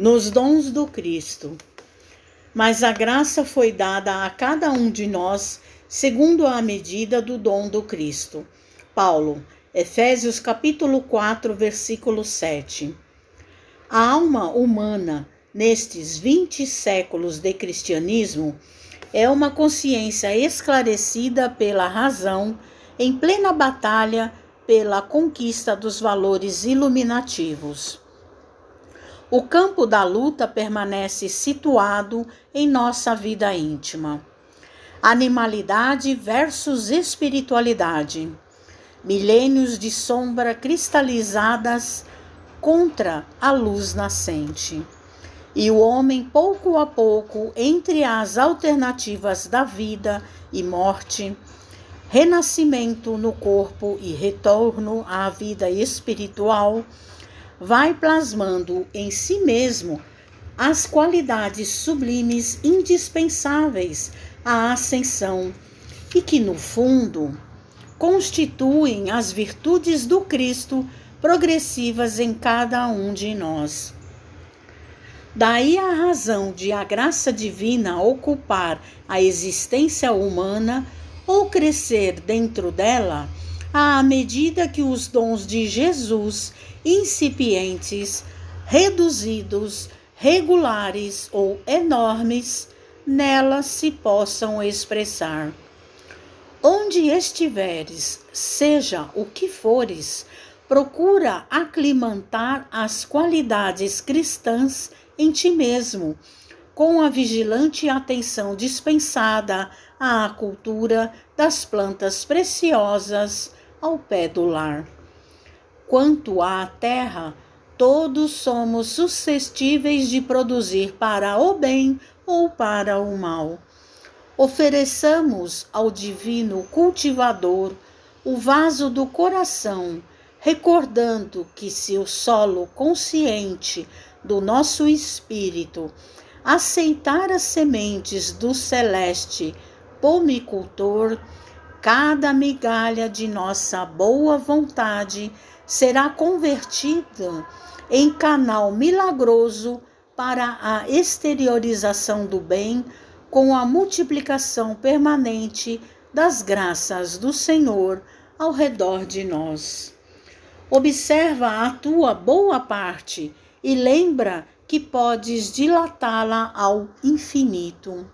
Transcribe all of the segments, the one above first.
nos dons do Cristo. Mas a graça foi dada a cada um de nós segundo a medida do dom do Cristo. Paulo, Efésios capítulo 4, versículo 7. A alma humana, nestes 20 séculos de cristianismo, é uma consciência esclarecida pela razão, em plena batalha pela conquista dos valores iluminativos. O campo da luta permanece situado em nossa vida íntima. Animalidade versus espiritualidade. Milênios de sombra cristalizadas contra a luz nascente. E o homem, pouco a pouco, entre as alternativas da vida e morte, renascimento no corpo e retorno à vida espiritual, vai plasmando em si mesmo as qualidades sublimes indispensáveis à ascensão e que, no fundo, constituem as virtudes do Cristo progressivas em cada um de nós. Daí a razão de a graça divina ocupar a existência humana ou crescer dentro dela à medida que os dons de Jesus, incipientes, reduzidos, regulares ou enormes, nela se possam expressar. Onde estiveres, seja o que fores, procura aclimatar as qualidades cristãs em ti mesmo, com a vigilante atenção dispensada à cultura das plantas preciosas ao pé do lar. Quanto à terra, todos somos suscetíveis de produzir para o bem ou para o mal. Ofereçamos ao divino cultivador o vaso do coração, recordando que se o solo consciente do nosso espírito aceitar as sementes do celeste pomicultor, cada migalha de nossa boa vontade será convertida em canal milagroso para a exteriorização do bem com a multiplicação permanente das graças do Senhor ao redor de nós. Observa a tua boa parte e lembra que podes dilatá-la ao infinito.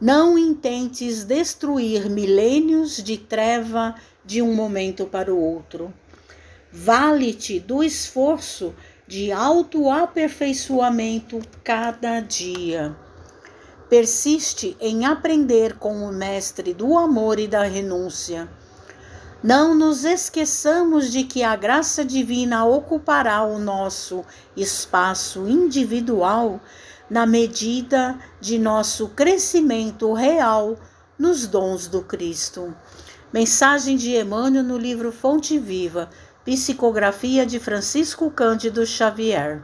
Não intentes destruir milênios de treva de um momento para o outro. Vale-te do esforço de autoaperfeiçoamento cada dia. Persiste em aprender com o Mestre do amor e da renúncia. Não nos esqueçamos de que a graça divina ocupará o nosso espaço individual na medida de nosso crescimento real nos dons do Cristo. Mensagem de Emmanuel no livro Fonte Viva, Psicografia de Francisco Cândido Xavier.